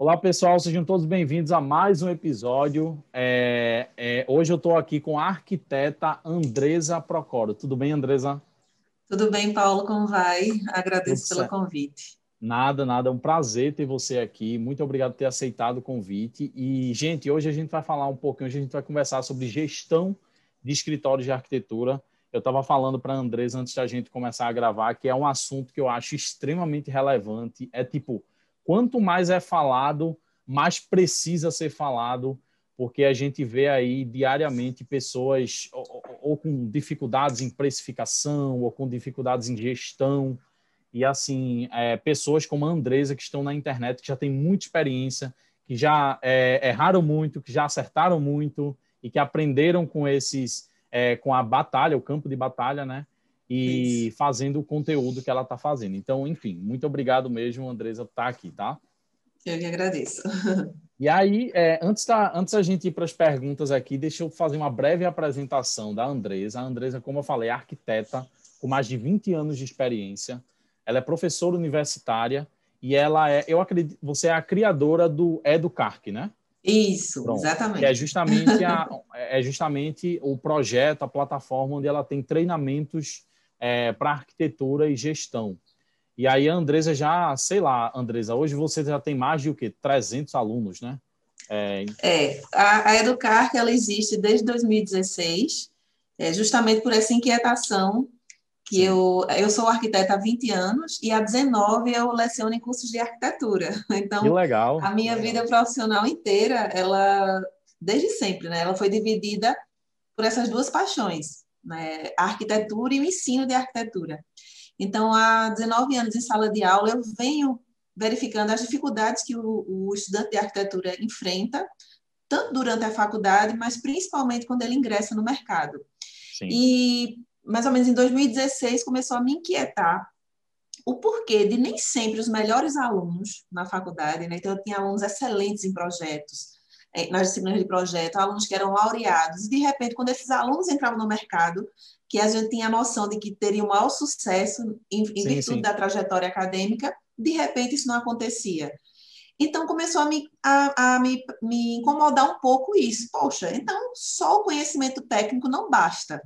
Olá, pessoal, sejam todos bem-vindos a mais um episódio. É, é, hoje eu estou aqui com a arquiteta Andresa Procoro. Tudo bem, Andresa? Tudo bem, Paulo, como vai? Agradeço pelo convite. Nada, nada, é um prazer ter você aqui. Muito obrigado por ter aceitado o convite. E, gente, hoje a gente vai falar um pouquinho, hoje a gente vai conversar sobre gestão de escritórios de arquitetura. Eu estava falando para a Andresa antes da gente começar a gravar que é um assunto que eu acho extremamente relevante. É tipo, quanto mais é falado, mais precisa ser falado, porque a gente vê aí diariamente pessoas ou, ou, com dificuldades em precificação, ou com dificuldades em gestão, e assim, é, pessoas como a Andresa, que estão na internet, que já tem muita experiência, que já é, erraram muito, que já acertaram muito, e que aprenderam com esses, é, com a batalha, o campo de batalha, né? E Isso. fazendo o conteúdo que ela está fazendo. Então, enfim, muito obrigado mesmo, Andresa, por estar tá aqui, tá? Eu que agradeço. E aí, é, antes, da, antes da gente ir para as perguntas aqui, deixa eu fazer uma breve apresentação da Andresa. A Andresa, como eu falei, é arquiteta com mais de 20 anos de experiência. Ela é professora universitária e ela é, eu acredito, você é a criadora do EduCarc, né? Isso, Pronto. exatamente. é justamente, a, é justamente o projeto, a plataforma onde ela tem treinamentos é, para arquitetura e gestão. E aí a Andresa já, sei lá, Andresa, hoje você já tem mais de o quê? 300 alunos, né? É, é a, a Educar, ela existe desde 2016, é, justamente por essa inquietação que eu, eu sou arquiteta há 20 anos e há 19 eu leciono em cursos de arquitetura. Então, que legal. a minha vida profissional inteira, ela, desde sempre, né, ela foi dividida por essas duas paixões né, a arquitetura e o ensino de arquitetura. Então, há 19 anos em sala de aula, eu venho verificando as dificuldades que o, o estudante de arquitetura enfrenta, tanto durante a faculdade, mas principalmente quando ele ingressa no mercado. Sim. E, mais ou menos em 2016, começou a me inquietar o porquê de nem sempre os melhores alunos na faculdade, né? então eu tinha alunos excelentes em projetos, nas disciplinas de projeto, alunos que eram laureados, e de repente, quando esses alunos entravam no mercado, que a gente tinha a noção de que teriam maior sucesso em, em sim, virtude sim. da trajetória acadêmica, de repente isso não acontecia. Então começou a me, a, a me, me incomodar um pouco isso. Poxa, então só o conhecimento técnico não basta.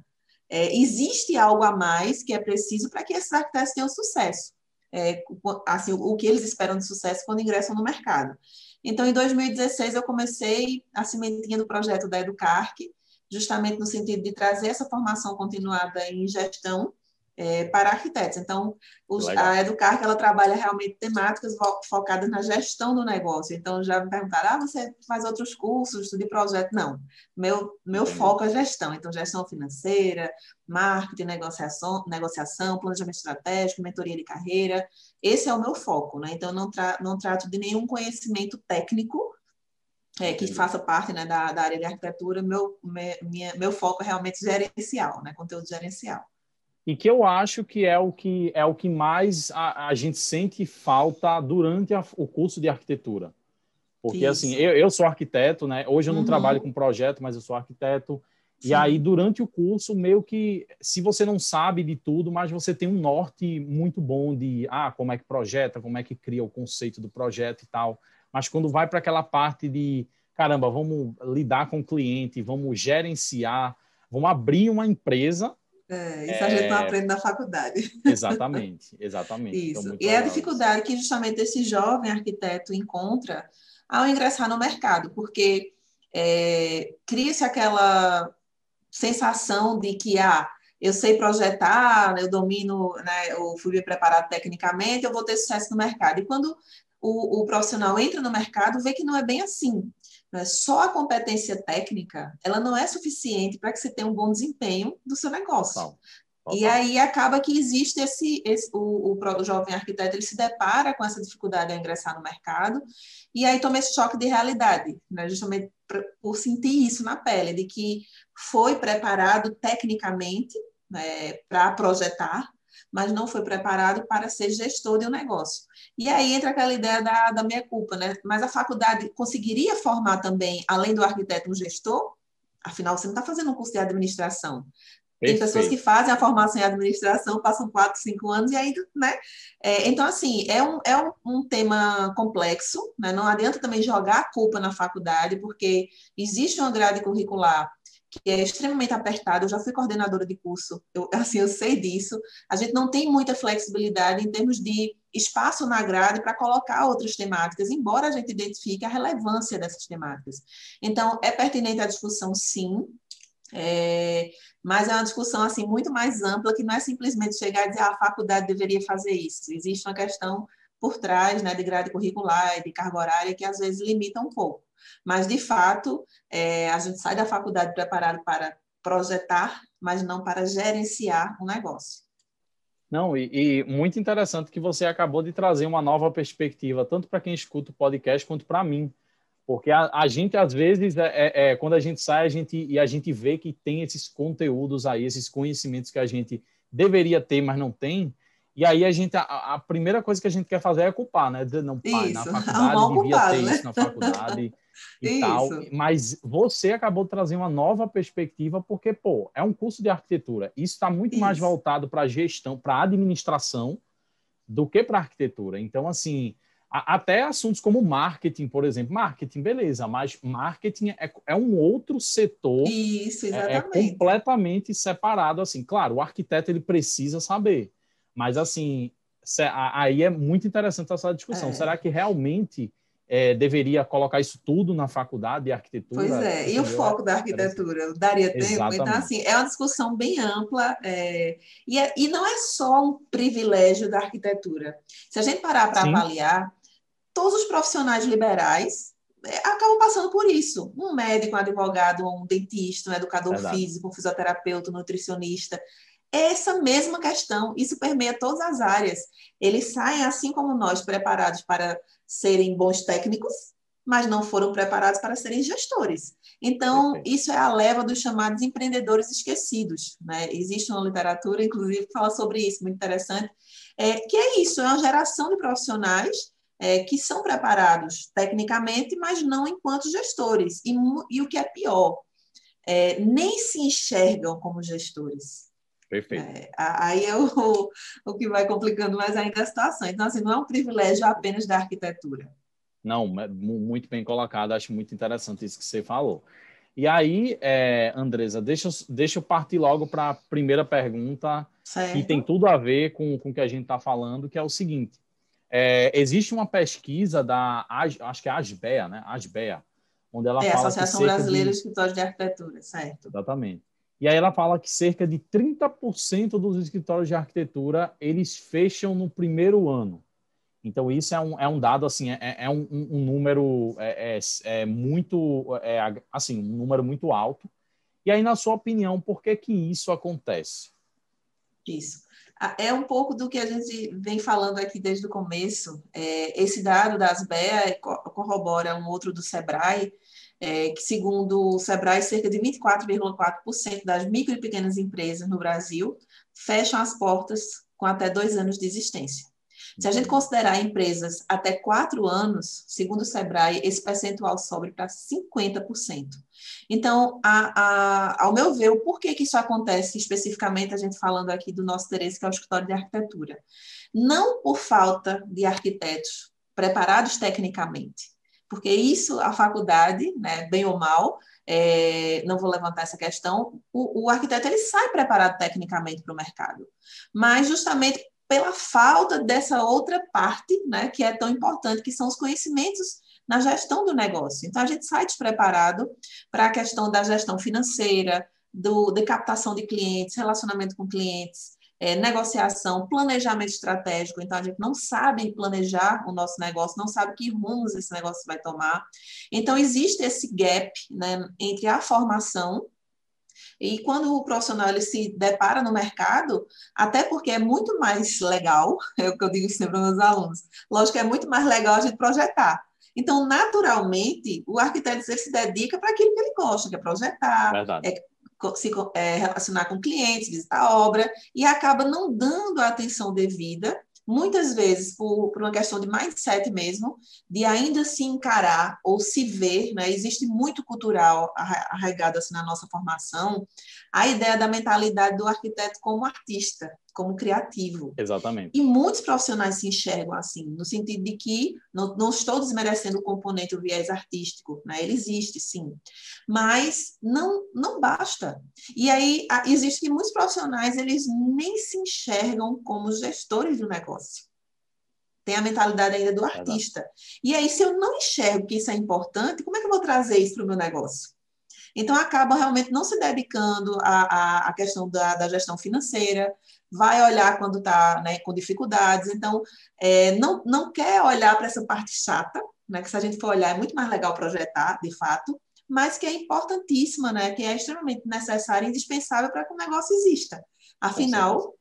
É, existe algo a mais que é preciso para que esses arquitetos tenham sucesso. É, assim, o, o que eles esperam de sucesso quando ingressam no mercado. Então, em 2016, eu comecei a sementinha do projeto da Educarc, justamente no sentido de trazer essa formação continuada em gestão é, para arquitetos. Então, os, a Educar, ela trabalha realmente temáticas focadas na gestão do negócio. Então, já me perguntaram, ah, você faz outros cursos de projeto? Não, meu, meu foco é gestão. Então, gestão financeira, marketing, negociação, negociação, planejamento estratégico, mentoria de carreira. Esse é o meu foco, né? Então, não, tra não trato de nenhum conhecimento técnico é, que faça parte né, da, da área de arquitetura, meu, me, minha, meu foco é realmente gerencial, né, conteúdo gerencial e que eu acho que é o que é o que mais a, a gente sente falta durante a, o curso de arquitetura. Porque assim, Isso. assim, eu, eu sou arquiteto, né? Hoje eu não uhum. trabalho com projeto, mas eu sou arquiteto. Sim. E aí, durante o curso, meio que, se você não sabe de tudo, mas você tem um norte muito bom de, ah, como é que projeta, como é que cria o conceito do projeto e tal. Mas quando vai para aquela parte de, caramba, vamos lidar com o cliente, vamos gerenciar, vamos abrir uma empresa, é, isso é... a gente não é. aprende na faculdade. Exatamente, exatamente. Isso. Então, e é a dificuldade que justamente esse jovem arquiteto encontra ao ingressar no mercado, porque é, cria-se aquela sensação de que ah, eu sei projetar, eu domino, né, eu fui bem preparado tecnicamente, eu vou ter sucesso no mercado. E quando o, o profissional entra no mercado, vê que não é bem assim. Né? Só a competência técnica, ela não é suficiente para que você tenha um bom desempenho do seu negócio. Total. Total. E aí acaba que existe esse, esse o, o, jovem arquiteto ele se depara com essa dificuldade ao ingressar no mercado e aí toma esse choque de realidade, né? justamente por, por sentir isso na pele, de que foi preparado tecnicamente né, para projetar, mas não foi preparado para ser gestor de um negócio. E aí entra aquela ideia da, da minha culpa, né? Mas a faculdade conseguiria formar também, além do arquiteto, um gestor? Afinal, você não está fazendo um curso de administração. Tem pessoas que fazem a formação em administração, passam quatro, cinco anos e aí, né? É, então, assim, é, um, é um, um, tema complexo, né? Não adianta também jogar a culpa na faculdade, porque existe uma grade curricular que é extremamente apertada. Eu já fui coordenadora de curso, eu, assim, eu sei disso. A gente não tem muita flexibilidade em termos de espaço na grade para colocar outras temáticas, embora a gente identifique a relevância dessas temáticas. Então, é pertinente a discussão, sim, é, mas é uma discussão assim muito mais ampla que não é simplesmente chegar e dizer ah, a faculdade deveria fazer isso. Existe uma questão por trás, né, de grade curricular e de carga horária que às vezes limita um pouco. Mas de fato, é, a gente sai da faculdade preparado para projetar, mas não para gerenciar um negócio. Não, e, e, muito interessante que você acabou de trazer uma nova perspectiva, tanto para quem escuta o podcast quanto para mim. Porque a, a, gente, às vezes, é, é, é, quando a gente sai a gente, e a gente vê que tem esses conteúdos aí, esses conhecimentos que a gente deveria ter, mas não tem, e aí a gente, a, a primeira coisa que a gente quer fazer é culpar, né? Não, pai, na faculdade devia culpado, ter né? isso na faculdade e isso. tal. Mas você acabou de trazer uma nova perspectiva, porque, pô, é um curso de arquitetura. Isso está muito isso. mais voltado para gestão, para administração, do que para arquitetura. Então, assim, até assuntos como marketing, por exemplo. Marketing, beleza, mas marketing é, é um outro setor. Isso, exatamente. É, é, completamente separado, assim. Claro, o arquiteto ele precisa saber, mas assim, aí é muito interessante essa discussão. É. Será que realmente é, deveria colocar isso tudo na faculdade de arquitetura? Pois é, e o foco da arquitetura? Daria tempo? Então, Exatamente. Então, assim, é uma discussão bem ampla é, e, é, e não é só um privilégio da arquitetura. Se a gente parar para avaliar, todos os profissionais liberais é, acabam passando por isso. Um médico, um advogado, um dentista, um educador Verdade. físico, um fisioterapeuta, um nutricionista. Essa mesma questão, isso permeia todas as áreas. Eles saem, assim como nós, preparados para serem bons técnicos, mas não foram preparados para serem gestores. Então, Perfeito. isso é a leva dos chamados empreendedores esquecidos. Né? Existe uma literatura, inclusive, que fala sobre isso, muito interessante, é, que é isso, é uma geração de profissionais é, que são preparados tecnicamente, mas não enquanto gestores. E, e o que é pior, é, nem se enxergam como gestores. Perfeito. É, aí é o, o que vai complicando mais ainda a situação. Então, assim, não é um privilégio apenas da arquitetura. Não, muito bem colocado, acho muito interessante isso que você falou. E aí, é, Andresa, deixa, deixa eu partir logo para a primeira pergunta, certo. que tem tudo a ver com, com o que a gente está falando, que é o seguinte. É, existe uma pesquisa da, acho que é a ASBEA, né? ASBEA, onde ela é, fala Associação Brasileira de Escritórios de Arquitetura, certo. Exatamente. E aí ela fala que cerca de 30% dos escritórios de arquitetura, eles fecham no primeiro ano. Então, isso é um, é um dado, assim, é, é um, um, número é, é, é muito, é, assim, um número muito alto. E aí, na sua opinião, por que que isso acontece? Isso é um pouco do que a gente vem falando aqui desde o começo. É, esse dado das BEA corrobora um outro do SEBRAE, é, que, segundo o SEBRAE, cerca de 24,4% das micro e pequenas empresas no Brasil fecham as portas com até dois anos de existência. Se a gente considerar empresas até quatro anos, segundo o Sebrae, esse percentual sobe para 50%. Então, a, a, ao meu ver, o porquê que isso acontece, especificamente a gente falando aqui do nosso interesse, que é o escritório de arquitetura. Não por falta de arquitetos preparados tecnicamente, porque isso a faculdade, né, bem ou mal, é, não vou levantar essa questão, o, o arquiteto ele sai preparado tecnicamente para o mercado, mas justamente pela falta dessa outra parte, né, que é tão importante, que são os conhecimentos na gestão do negócio. Então, a gente sai despreparado para a questão da gestão financeira, do, de captação de clientes, relacionamento com clientes, é, negociação, planejamento estratégico. Então, a gente não sabe planejar o nosso negócio, não sabe que rumos esse negócio vai tomar. Então, existe esse gap né, entre a formação e quando o profissional ele se depara no mercado, até porque é muito mais legal, é o que eu digo sempre para meus alunos, lógico que é muito mais legal a gente projetar. Então, naturalmente, o arquiteto ele se dedica para aquilo que ele gosta, que é projetar, é, se é, relacionar com clientes, visitar a obra, e acaba não dando a atenção devida muitas vezes por, por, uma questão de mindset mesmo, de ainda se encarar ou se ver, né? existe muito cultural arraigado assim na nossa formação, a ideia da mentalidade do arquiteto como artista, como criativo. Exatamente. E muitos profissionais se enxergam assim, no sentido de que não, não estou desmerecendo o componente, o viés artístico, né? ele existe sim, mas não, não basta. E aí existe que muitos profissionais eles nem se enxergam como gestores do negócio. Tem a mentalidade ainda do artista. E aí, se eu não enxergo que isso é importante, como é que eu vou trazer isso para o meu negócio? Então, acaba realmente não se dedicando à, à, questão da, da gestão financeira, vai olhar quando está né, com dificuldades, então é, não, não quer olhar para essa parte chata, né, que se a gente for olhar é muito mais legal projetar, de fato, mas que é importantíssima, né, que é extremamente necessária e indispensável para que o negócio exista. Afinal,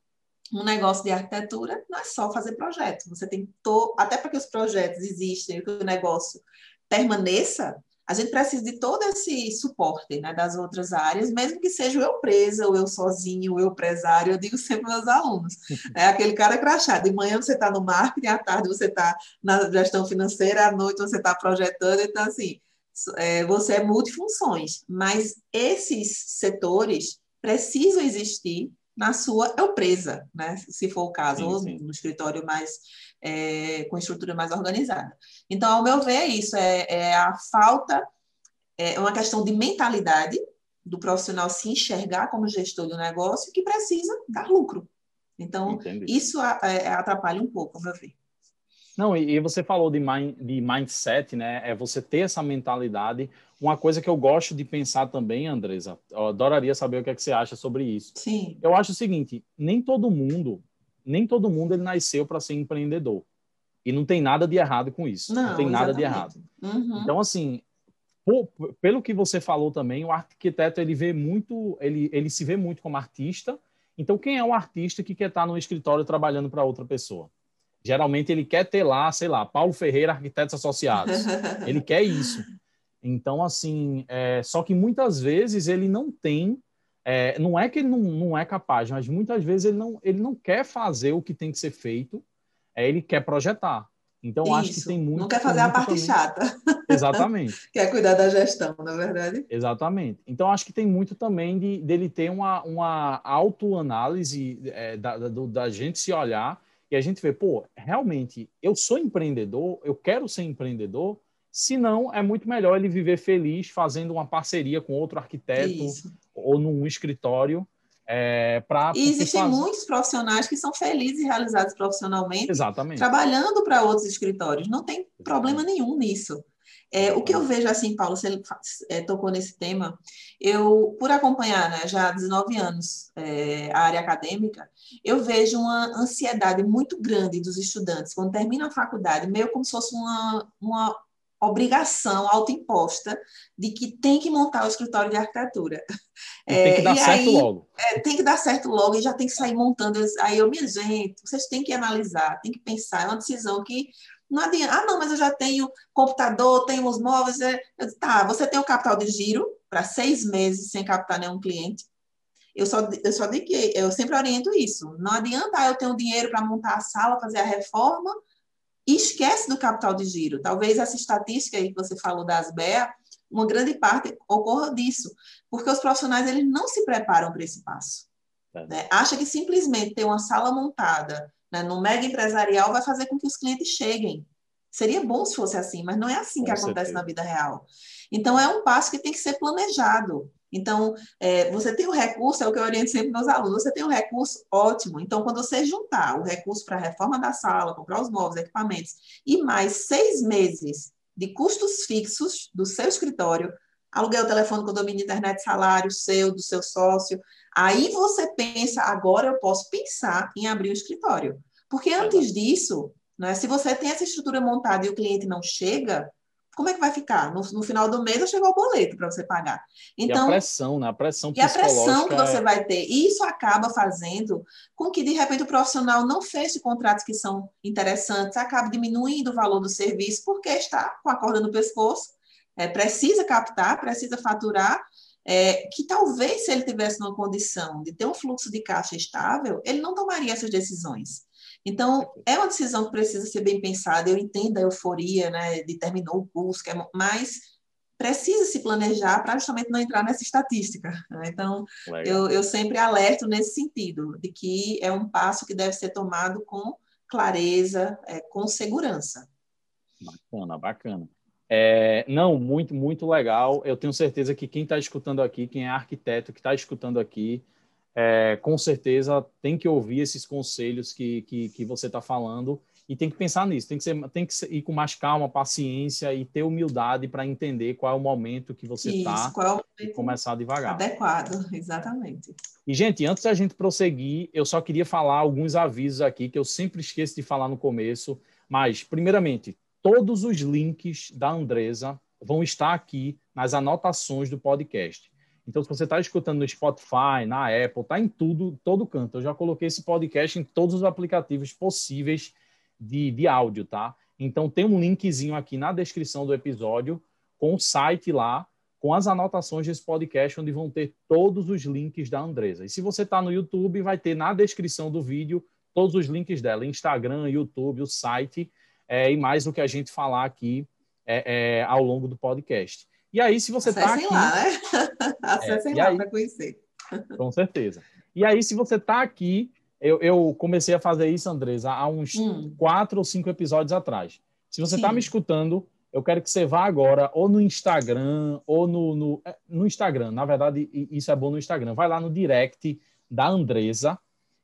um negócio de arquitetura não é só fazer projeto, você tem to... até para que os projetos existem, que o negócio permaneça, a gente precisa de todo esse suporte né, das outras áreas, mesmo que seja eu presa, ou eu sozinho, ou eu empresário, eu digo sempre aos meus alunos. É aquele cara crachado. De manhã você está no marketing, à tarde você está na gestão financeira, à noite você está projetando. Então, assim, é, você é multifunções, mas esses setores precisam existir na sua empresa, né? se for o caso, sim, ou no escritório mais é, com estrutura mais organizada. Então, ao meu ver, é isso, é, é a falta, é uma questão de mentalidade do profissional se enxergar como gestor do negócio que precisa dar lucro. Então, Entendi. isso é, atrapalha um pouco, ao meu ver. Não, e, você falou de, mind, de mindset, né? É você ter essa mentalidade. Uma coisa que eu gosto de pensar também, Andresa, eu adoraria saber o que, é que você acha sobre isso. Sim. Eu acho o seguinte: nem todo mundo nem todo mundo ele nasceu para ser empreendedor. E não tem nada de errado com isso. Não, não tem nada de errado. Uhum. Então, assim, por, pelo que você falou também, o arquiteto ele vê muito, ele, ele se vê muito como artista. Então, quem é um artista que quer estar no escritório trabalhando para outra pessoa? Geralmente ele quer ter lá, sei lá, Paulo Ferreira Arquitetos Associados. ele quer isso. Então, assim, é, só que muitas vezes ele não tem é, não é que ele não, não é capaz, mas muitas vezes ele não, ele não quer fazer o que tem que ser feito, é, ele quer projetar. Então, Isso. acho que tem muito. Não quer fazer a parte também... chata. Exatamente. quer cuidar da gestão, na é verdade. Exatamente. Então, acho que tem muito também de, dele ter uma, uma autoanálise é, da, da, da gente se olhar e a gente ver, pô, realmente, eu sou empreendedor, eu quero ser empreendedor, se não, é muito melhor ele viver feliz fazendo uma parceria com outro arquiteto Isso. Ou num escritório. É, pra, e existem faz... muitos profissionais que são felizes e realizados profissionalmente, Exatamente. trabalhando para outros escritórios. Não tem problema nenhum nisso. É, o que eu vejo assim, Paulo, você é, tocou nesse tema, eu, por acompanhar né, já há 19 anos é, a área acadêmica, eu vejo uma ansiedade muito grande dos estudantes, quando terminam a faculdade, meio como se fosse uma, uma obrigação autoimposta de que tem que montar o escritório de arquitetura. E tem que dar certo aí, logo. É, tem que dar certo logo e já tem que sair montando. Aí eu, minha gente, vocês têm que analisar, tem que pensar, é uma decisão que não adianta. Ah, não, mas eu já tenho computador, tenho os móveis. É... tá, você tem o capital de giro para seis meses sem captar nenhum cliente. Eu só, eu só digo que eu sempre oriento isso. Não adianta ah, eu tenho dinheiro para montar a sala, fazer a reforma, e esquece do capital de giro. Talvez essa estatística aí que você falou das BEA, uma grande parte ocorra disso, porque os profissionais eles não se preparam para esse passo. É. Né? Acha que simplesmente ter uma sala montada né, no mega empresarial vai fazer com que os clientes cheguem. Seria bom se fosse assim, mas não é assim com que certeza. acontece na vida real. Então, é um passo que tem que ser planejado. Então, é, você tem o um recurso, é o que eu oriento sempre meus alunos, você tem um recurso ótimo. Então, quando você juntar o recurso para a reforma da sala, comprar os móveis, equipamentos, e mais seis meses de custos fixos do seu escritório, aluguel, telefone, condomínio, internet, salário seu, do seu sócio, aí você pensa, agora eu posso pensar em abrir o escritório. Porque antes disso, né, se você tem essa estrutura montada e o cliente não chega, como é que vai ficar? No, no final do mês vai chegar o boleto para você pagar. Então, e a então, pressão, né? A pressão E a pressão que você é... vai ter. E isso acaba fazendo com que, de repente, o profissional não feche contratos que são interessantes, acabe diminuindo o valor do serviço, porque está com a corda no pescoço, é, precisa captar, precisa faturar, é, que talvez se ele tivesse uma condição de ter um fluxo de caixa estável, ele não tomaria essas decisões. Então, é uma decisão que precisa ser bem pensada. Eu entendo a euforia, né, de terminou o curso, é, mas precisa se planejar para justamente não entrar nessa estatística. Né? Então, eu, eu, sempre alerto nesse sentido, de que é um passo que deve ser tomado com clareza, é, com segurança. Bacana, bacana. É, não, muito, muito legal. Eu tenho certeza que quem está escutando aqui, quem é arquiteto que está escutando aqui, é, com certeza tem que ouvir esses conselhos que, que, que você está falando e tem que pensar nisso, tem que, ser, tem que ir com mais calma, paciência e ter humildade para entender qual é o momento que você está é e começar devagar. Adequado, exatamente. E, gente, antes da gente prosseguir, eu só queria falar alguns avisos aqui que eu sempre esqueço de falar no começo, mas, primeiramente, todos os links da Andresa vão estar aqui nas anotações do podcast. Então, se você está escutando no Spotify, na Apple, está em tudo, todo canto. Eu já coloquei esse podcast em todos os aplicativos possíveis de, de áudio, tá? Então, tem um linkzinho aqui na descrição do episódio com o site lá, com as anotações desse podcast, onde vão ter todos os links da Andresa. E se você está no YouTube, vai ter na descrição do vídeo todos os links dela: Instagram, YouTube, o site é, e mais o que a gente falar aqui é, é, ao longo do podcast. E aí, se você está aqui... lá, né? Acessem é, lá para conhecer. Com certeza. E aí, se você está aqui, eu, eu, comecei a fazer isso, Andresa, há uns hum. quatro ou cinco episódios atrás. Se você está me escutando, eu quero que você vá agora ou no Instagram, ou no, no, é, no Instagram. Na verdade, isso é bom no Instagram. Vai lá no direct da Andresa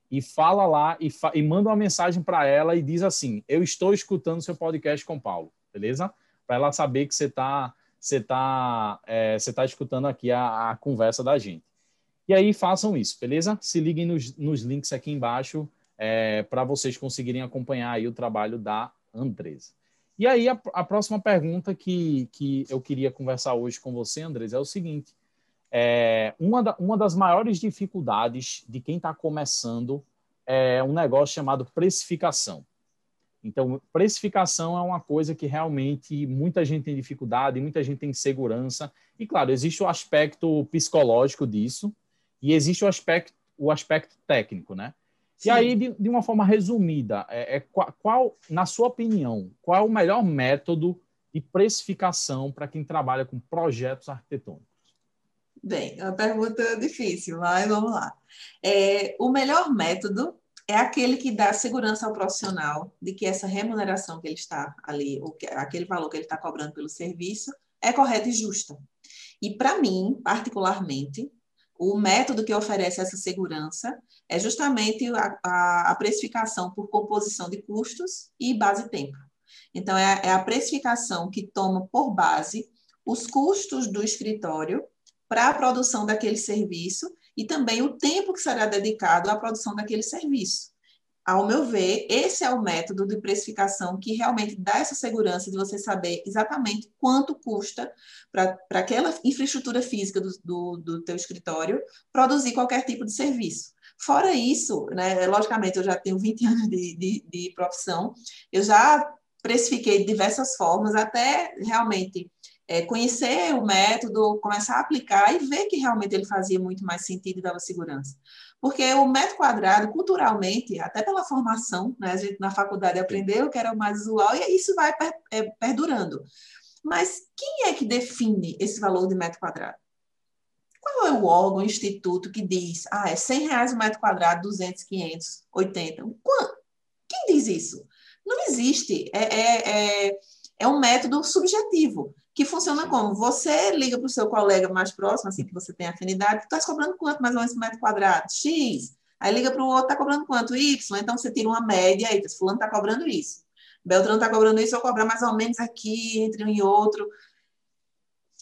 e fala lá e, fa e manda uma mensagem para ela e diz assim: Eu estou escutando seu podcast com Paulo, beleza? Para ela saber que você está você está é, você tá escutando aqui a, a, conversa da gente. E aí façam isso, beleza? Se liguem nos, nos links aqui embaixo é, para vocês conseguirem acompanhar aí o trabalho da Andresa. E aí a, a, próxima pergunta que, que eu queria conversar hoje com você, Andresa, é o seguinte. É, uma, da, uma das maiores dificuldades de quem está começando é um negócio chamado precificação. Então, precificação é uma coisa que realmente muita gente tem dificuldade, muita gente tem insegurança. E, claro, existe o aspecto psicológico disso e existe o aspecto, o aspecto técnico, né? Sim. E aí, de, de, uma forma resumida, é, é qual, qual, na sua opinião, qual é o melhor método de precificação para quem trabalha com projetos arquitetônicos? Bem, é uma pergunta difícil, mas vamos lá. É, o melhor método é aquele que dá segurança ao profissional de que essa remuneração que ele está ali, ou que, aquele valor que ele está cobrando pelo serviço, é correta e justa. E para mim, particularmente, o método que oferece essa segurança é justamente a, a, a precificação por composição de custos e base-tempo. Então, é, é a precificação que toma por base os custos do escritório para a produção daquele serviço e também o tempo que será dedicado à produção daquele serviço. Ao meu ver, esse é o método de precificação que realmente dá essa segurança de você saber exatamente quanto custa para aquela infraestrutura física do, do, do teu escritório produzir qualquer tipo de serviço. Fora isso, né, logicamente, eu já tenho 20 anos de, de, de profissão, eu já precifiquei de diversas formas, até realmente é, conhecer o método, começar a aplicar e ver que realmente ele fazia muito mais sentido e dava segurança. Porque o metro quadrado, culturalmente, até pela formação, né, a gente na faculdade aprendeu que era o mais usual e isso vai per, é, perdurando. Mas quem é que define esse valor de metro quadrado? Qual é o órgão, o instituto que diz, ah, é 100 reais o metro quadrado, 200, 500, 80? Quem diz isso? Não existe. É, é, é, é um método subjetivo que funciona como? Você liga para o seu colega mais próximo, assim, que você tem afinidade, está cobrando quanto mais ou menos metro quadrado? X. Aí liga para o outro, está cobrando quanto? Y. Então você tira uma média aí, fulano está cobrando isso. Beltrano está cobrando isso, eu cobrar mais ou menos aqui, entre um e outro.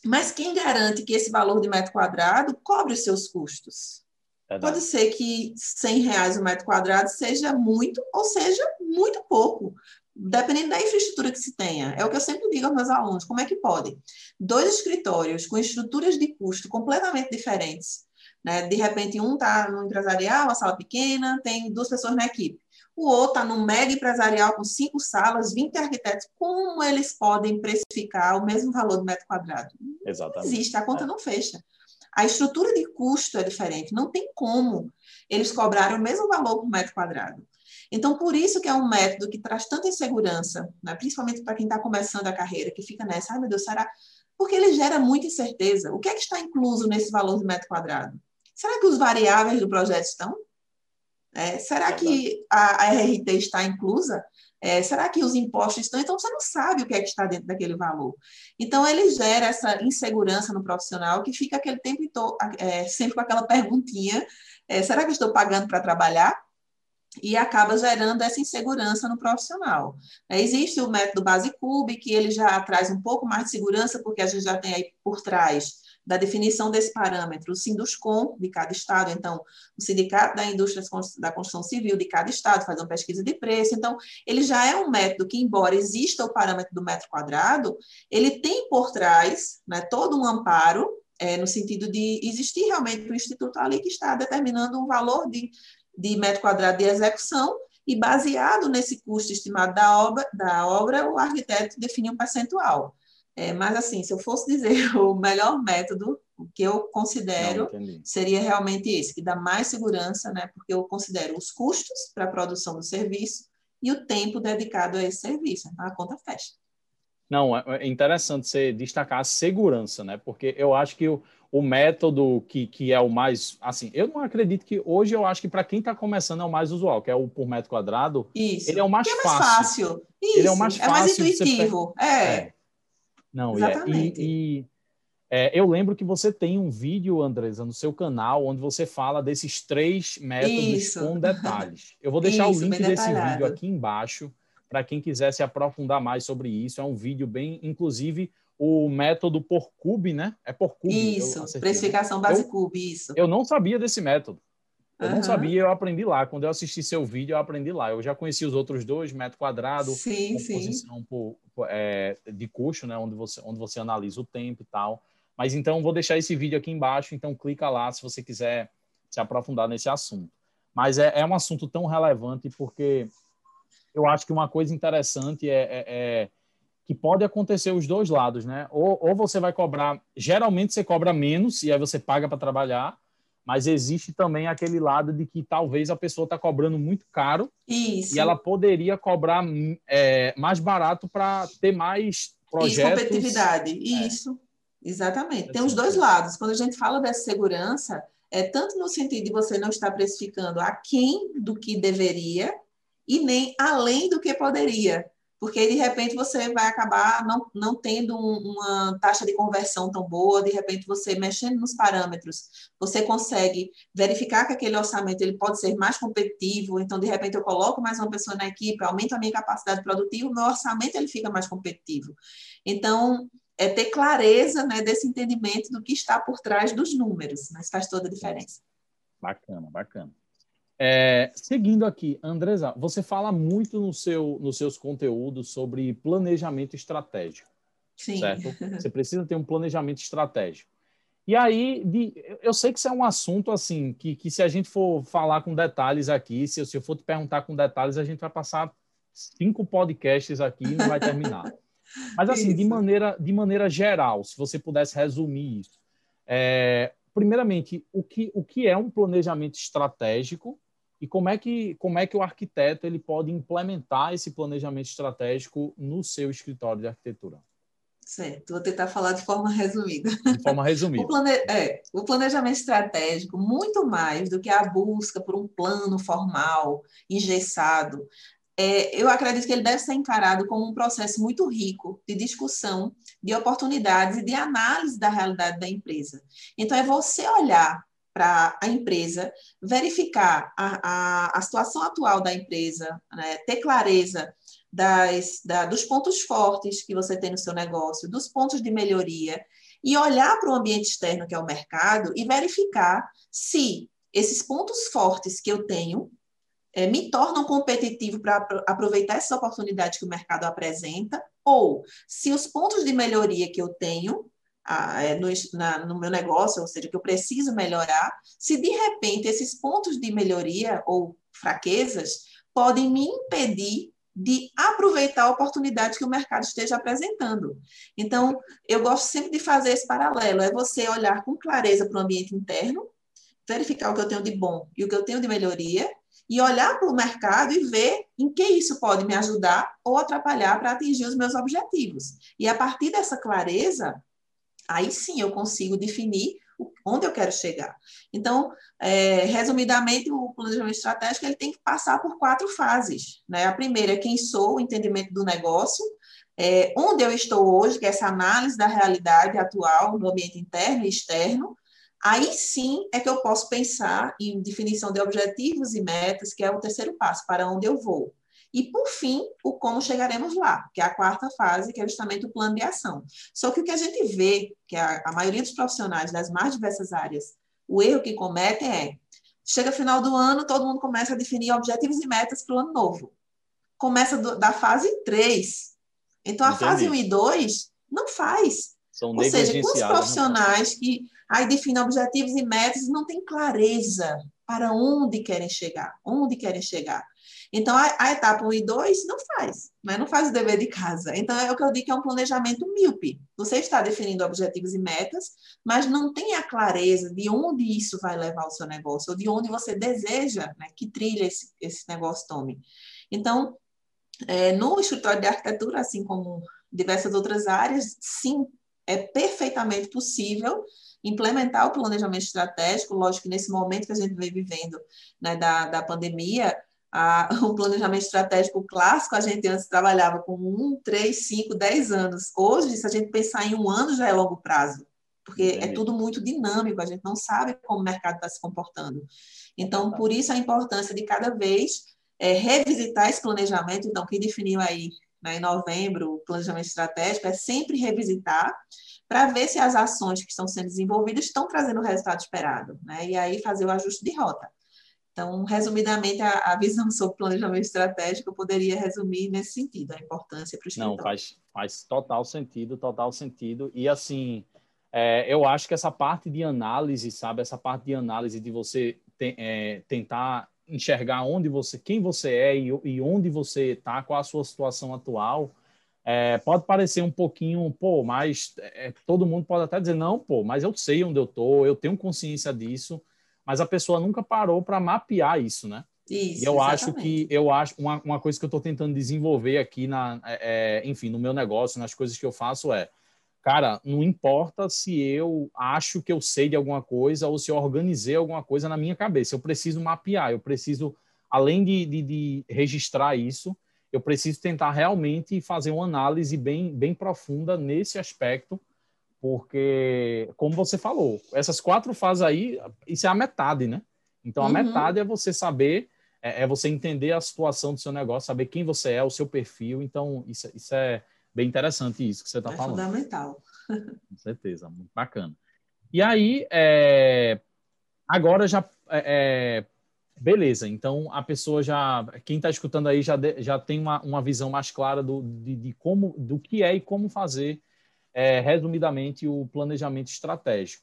Mas quem garante que esse valor de metro quadrado cobre os seus custos? Verdade. Pode ser que 100 reais o metro quadrado seja muito ou seja muito pouco dependendo da infraestrutura que se tenha. É o que eu sempre digo aos meus alunos: como é que pode? Dois escritórios com estruturas de custo completamente diferentes. Né? De repente, um está no empresarial, uma sala pequena, tem duas pessoas na equipe. O outro está num mega empresarial com cinco salas, 20 arquitetos. Como eles podem precificar o mesmo valor do metro quadrado? Exatamente. Não existe, a conta é. não fecha. A estrutura de custo é diferente, não tem como eles cobrarem o mesmo valor por metro quadrado. Então, por isso que é um método que traz tanta insegurança, né? principalmente para quem está começando a carreira, que fica nessa, ai meu Deus, será? Porque ele gera muita incerteza. O que é que está incluso nesse valor de metro quadrado? Será que os variáveis do projeto estão? É, será que a, a RRT está inclusa? É, será que os impostos estão? Então, você não sabe o que é que está dentro daquele valor. Então, ele gera essa insegurança no profissional que fica aquele tempo é, sempre com aquela perguntinha: é, será que eu estou pagando para trabalhar? E acaba gerando essa insegurança no profissional. É, existe o método Basecube, que ele já traz um pouco mais de segurança, porque a gente já tem aí por trás da definição desse parâmetro, o Sinduscom de cada estado, então, o Sindicato da Indústria da Construção Civil de cada estado faz uma pesquisa de preço, então, ele já é um método que, embora exista o parâmetro do metro quadrado, ele tem por trás né, todo um amparo, é, no sentido de existir realmente um instituto ali que está determinando um valor de, de metro quadrado de execução, e baseado nesse custo estimado da obra, da obra o arquiteto define um percentual. É, mas, assim, se eu fosse dizer o melhor método, o que eu considero Não, seria realmente esse, que dá mais segurança, né? Porque eu considero os custos para a produção do serviço e o tempo dedicado a esse serviço. A conta fecha. Não, é, é interessante você destacar a segurança, né? Porque eu acho que o, o método que, que é o mais. Assim, eu não acredito que. Hoje eu acho que para quem está começando é o mais usual, que é o por metro quadrado. Isso. Ele é o mais, é mais fácil. fácil. Isso. Ele é o mais fácil. É mais intuitivo. Você... É. é. Não, é, Exatamente. E, e é, eu lembro que você tem um vídeo, Andresa, no seu canal, onde você fala desses três métodos Isso. com detalhes. Eu vou deixar Isso, o link desse vídeo aqui embaixo para quem quiser se aprofundar mais sobre isso. É um vídeo bem, inclusive, o método por cube, né? É por cube. Isso, né? precificação base cube, isso. Eu não sabia desse método. Eu uhum. não sabia, eu aprendi lá. Quando eu assisti seu vídeo, eu aprendi lá. Eu já conheci os outros dois, metro quadrado, sim, composição sim. Por, por, é, de custo, né? Onde você, onde você analisa o tempo e tal. Mas então, vou deixar esse vídeo aqui embaixo, então clica lá se você quiser se aprofundar nesse assunto. Mas é, é um assunto tão relevante porque eu acho que uma coisa interessante é, é, é que pode acontecer os dois lados, né? Ou, ou você vai cobrar, geralmente você cobra menos e aí você paga para trabalhar, mas existe também aquele lado de que talvez a pessoa está cobrando muito caro Isso. e ela poderia cobrar é, mais barato para ter mais projetos. Isso, competitividade. É. Isso, exatamente. Tem os dois lados. Quando a gente fala dessa segurança, é tanto no sentido de você não estar precificando aquém do que deveria e nem além do que poderia porque de repente você vai acabar não, não tendo um, uma taxa de conversão tão boa, de repente você mexendo nos parâmetros, você consegue verificar que aquele orçamento ele pode ser mais competitivo, então de repente eu coloco mais uma pessoa na equipe, aumento a minha capacidade produtiva, o meu orçamento ele fica mais competitivo. Então, é ter clareza né, desse entendimento do que está por trás dos números, mas faz toda a diferença. Bacana, bacana. É, seguindo aqui, Andresa, você fala muito no seu, nos seus conteúdos sobre planejamento estratégico. Sim. Certo? Você precisa ter um planejamento estratégico. E aí, de, eu sei que isso é um assunto assim, que, que se a gente for falar com detalhes aqui, se, se eu for te perguntar com detalhes, a gente vai passar cinco podcasts aqui e não vai terminar. Mas assim, de maneira, de maneira geral, se você pudesse resumir isso, é, primeiramente, o que, o que é um planejamento estratégico e como é que como é que o arquiteto ele pode implementar esse planejamento estratégico no seu escritório de arquitetura? Certo, vou tentar falar de forma resumida. De forma resumida. o, plane... é, o planejamento estratégico, muito mais do que a busca por um plano formal, engessado, é, eu acredito que ele deve ser encarado como um processo muito rico de discussão, de oportunidades e de análise da realidade da empresa. Então, é você olhar para a empresa, verificar a, a, a, situação atual da empresa, né, ter clareza das, da, dos pontos fortes que você tem no seu negócio, dos pontos de melhoria, e olhar para o ambiente externo, que é o mercado, e verificar se esses pontos fortes que eu tenho é, me tornam competitivo para aproveitar essa oportunidade que o mercado apresenta, ou se os pontos de melhoria que eu tenho no, na, no meu negócio, ou seja, que eu preciso melhorar, se de repente esses pontos de melhoria ou fraquezas podem me impedir de aproveitar a oportunidade que o mercado esteja apresentando. Então, eu gosto sempre de fazer esse paralelo, é você olhar com clareza para o ambiente interno, verificar o que eu tenho de bom e o que eu tenho de melhoria, e olhar para o mercado e ver em que isso pode me ajudar ou atrapalhar para atingir os meus objetivos. E a partir dessa clareza, aí sim eu consigo definir onde eu quero chegar. Então, é, resumidamente, o planejamento estratégico ele tem que passar por quatro fases. Né? A primeira é quem sou, o entendimento do negócio, é, onde eu estou hoje, que é essa análise da realidade atual no ambiente interno e externo. Aí sim é que eu posso pensar em definição de objetivos e metas, que é o terceiro passo, para onde eu vou. E, por fim, o como chegaremos lá, que é a quarta fase, que é justamente o plano de ação. Só que o que a gente vê, que a, a maioria dos profissionais das mais diversas áreas, o erro que cometem é, chega final do ano, todo mundo começa a definir objetivos e metas para o ano novo. Começa do, da fase 3. Então, a Entendi. fase 1 e 2 não faz. São Ou seja, com os né? profissionais que aí definem objetivos e metas não têm clareza para onde querem chegar, onde querem chegar. Então, a, a, etapa 1 e 2 não faz, né? não faz o dever de casa. Então, é o que eu digo que é um planejamento míope. Você está definindo objetivos e metas, mas não tem a clareza de onde isso vai levar o seu negócio, ou de onde você deseja né, que trilha esse, esse negócio tome. Então, é, no escritório de arquitetura, assim como diversas outras áreas, sim, é perfeitamente possível implementar o planejamento estratégico. Lógico que nesse momento que a gente vem vivendo né, da, da pandemia, a, o planejamento estratégico clássico, a gente antes trabalhava com um, três, cinco, dez anos. Hoje, se a gente pensar em um ano, já é longo prazo, porque é tudo muito dinâmico, a gente não sabe como o mercado está se comportando. Então, por isso a importância de cada vez é, revisitar esse planejamento. Então, quem definiu aí né, em novembro o planejamento estratégico é sempre revisitar para ver se as ações que estão sendo desenvolvidas estão trazendo o resultado esperado, né? E aí fazer o ajuste de rota. Então, resumidamente, a, a, visão sobre planejamento estratégico eu poderia resumir nesse sentido, a importância para o escritório. Não, faz, faz total sentido, total sentido. E, assim, é, eu acho que essa parte de análise, sabe, essa parte de análise de você te, é, tentar enxergar onde você, quem você é e, e onde você está, qual a sua situação atual, é, pode parecer um pouquinho, pô, mas é, todo mundo pode até dizer, não, pô, mas eu sei onde eu tô, eu tenho consciência disso, mas a pessoa nunca parou para mapear isso, né? Isso, e eu exatamente. acho que eu acho uma, uma coisa que eu estou tentando desenvolver aqui na, é, é, enfim, no meu negócio, nas coisas que eu faço é, cara, não importa se eu acho que eu sei de alguma coisa ou se eu organizei alguma coisa na minha cabeça, eu preciso mapear, eu preciso, além de, de, de registrar isso, eu preciso tentar realmente fazer uma análise bem, bem profunda nesse aspecto porque, como você falou, essas quatro fases aí, isso é a metade, né? Então, a uhum. metade é você saber, é, é, você entender a situação do seu negócio, saber quem você é, o seu perfil. Então, isso, isso é bem interessante, isso que você está é falando. Fundamental. Com certeza, muito bacana. E aí, é, agora já, é, é beleza, então a pessoa já, quem está escutando aí já, de, já tem uma, uma visão mais clara do, de, de como, do que é e como fazer é, resumidamente, o planejamento estratégico.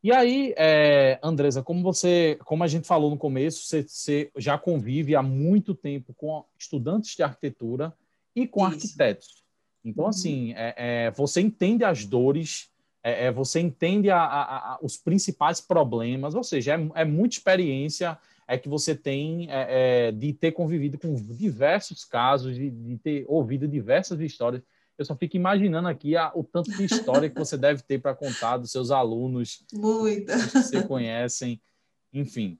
E aí, é, Andresa, como você, como a gente falou no começo, você, você já convive há muito tempo com estudantes de arquitetura e com Isso. arquitetos. Então, uhum. assim, é, é, você entende as dores, é, é você entende a, a, a, os principais problemas, ou seja, é, é muita experiência é que você tem de ter convivido com diversos casos, de, de ter ouvido diversas histórias eu só fico imaginando aqui a, o tanto de história que você deve ter para contar dos seus alunos. Muita. Que você conhecem, enfim.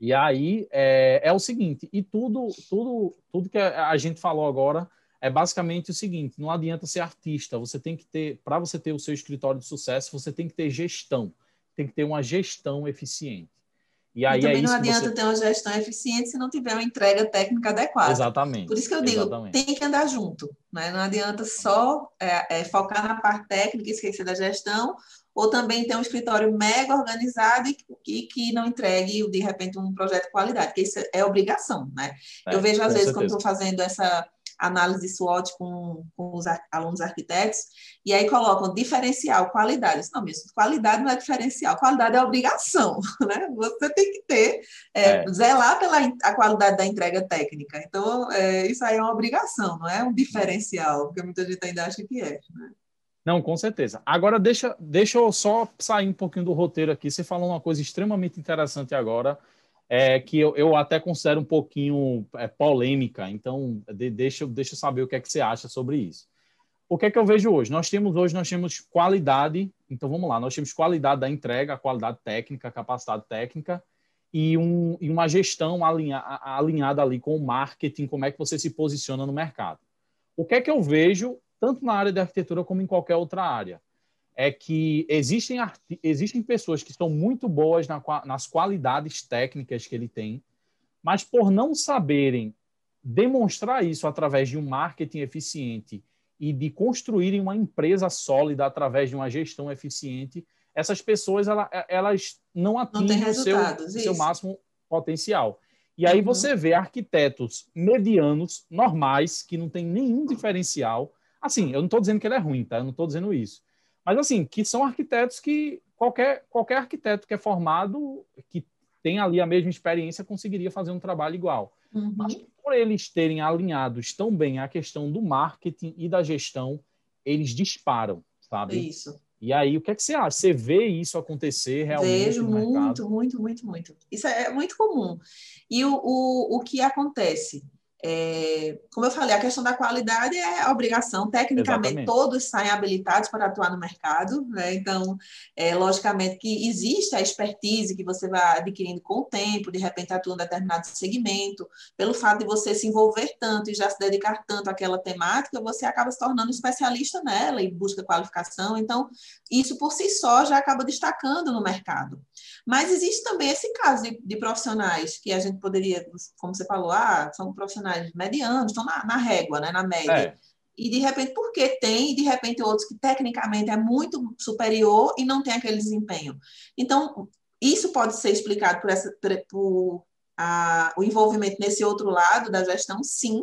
E aí é, é, o seguinte, e tudo, tudo, tudo que a gente falou agora é basicamente o seguinte: não adianta ser artista, você tem que ter, para você ter o seu escritório de sucesso, você tem que ter gestão, tem que ter uma gestão eficiente. E aí e é também é não adianta você... ter uma gestão eficiente se não tiver uma entrega técnica adequada. Exatamente. Por isso que eu digo, exatamente. tem que andar junto. Né? Não adianta só é, é, focar na parte técnica e esquecer da gestão, ou também ter um escritório mega organizado e, e que não entregue, de repente, um projeto de qualidade, que isso é obrigação. Né? É, eu vejo, às vezes, certeza. quando estou fazendo essa análise SWOT com, com os alunos arquitetos, e aí colocam diferencial, qualidade. Não, mesmo, qualidade não é diferencial, qualidade é obrigação, né? Você tem que ter, é, é. zelar pela a qualidade da entrega técnica. Então, é, isso aí é uma obrigação, não é um diferencial, porque muita gente ainda acha que é. Né? Não, com certeza. Agora, deixa, deixa eu só sair um pouquinho do roteiro aqui. Você falou uma coisa extremamente interessante agora, é, que eu, eu, até considero um pouquinho é, polêmica. Então, de, deixa, deixa eu saber o que é que você acha sobre isso. O que é que eu vejo hoje? Nós temos hoje nós temos qualidade. Então, vamos lá. Nós temos qualidade da entrega, qualidade técnica, capacidade técnica e, um, e uma gestão alinha, alinhada ali com o marketing, como é que você se posiciona no mercado. O que é que eu vejo, tanto na área de arquitetura como em qualquer outra área? É que existem, existem pessoas que são muito boas na, nas qualidades técnicas que ele tem, mas por não saberem demonstrar isso através de um marketing eficiente e de construírem uma empresa sólida através de uma gestão eficiente, essas pessoas elas, elas não atingem não o seu, seu máximo potencial. E aí uhum. você vê arquitetos medianos, normais, que não tem nenhum diferencial. Assim, eu não estou dizendo que ele é ruim, tá? Eu não estou dizendo isso. Mas assim, que são arquitetos que qualquer, qualquer arquiteto que é formado, que tem ali a mesma experiência, conseguiria fazer um trabalho igual. Uhum. Mas por eles terem alinhados tão bem a questão do marketing e da gestão, eles disparam, sabe? Isso. E aí, o que é que você acha? Você vê isso acontecer realmente? Vejo muito, muito, muito, muito. Isso é muito comum. E o, o, o que acontece? É, como eu falei, a questão da qualidade é a obrigação. Tecnicamente, Exatamente. todos saem habilitados para atuar no mercado, né? Então, é, logicamente que existe a expertise que você vai adquirindo com o tempo, de repente atua em determinado segmento, pelo fato de você se envolver tanto e já se dedicar tanto àquela temática, você acaba se tornando especialista nela e busca qualificação. Então, isso por si só já acaba destacando no mercado. Mas existe também esse caso de, de profissionais que a gente poderia, como você falou, ah, são profissionais medianos, estão na, na régua, né, na média. É. E de repente, porque tem, e de repente outros que tecnicamente é muito superior e não tem aquele desempenho. Então, isso pode ser explicado por, essa, por a, o envolvimento nesse outro lado da gestão, sim,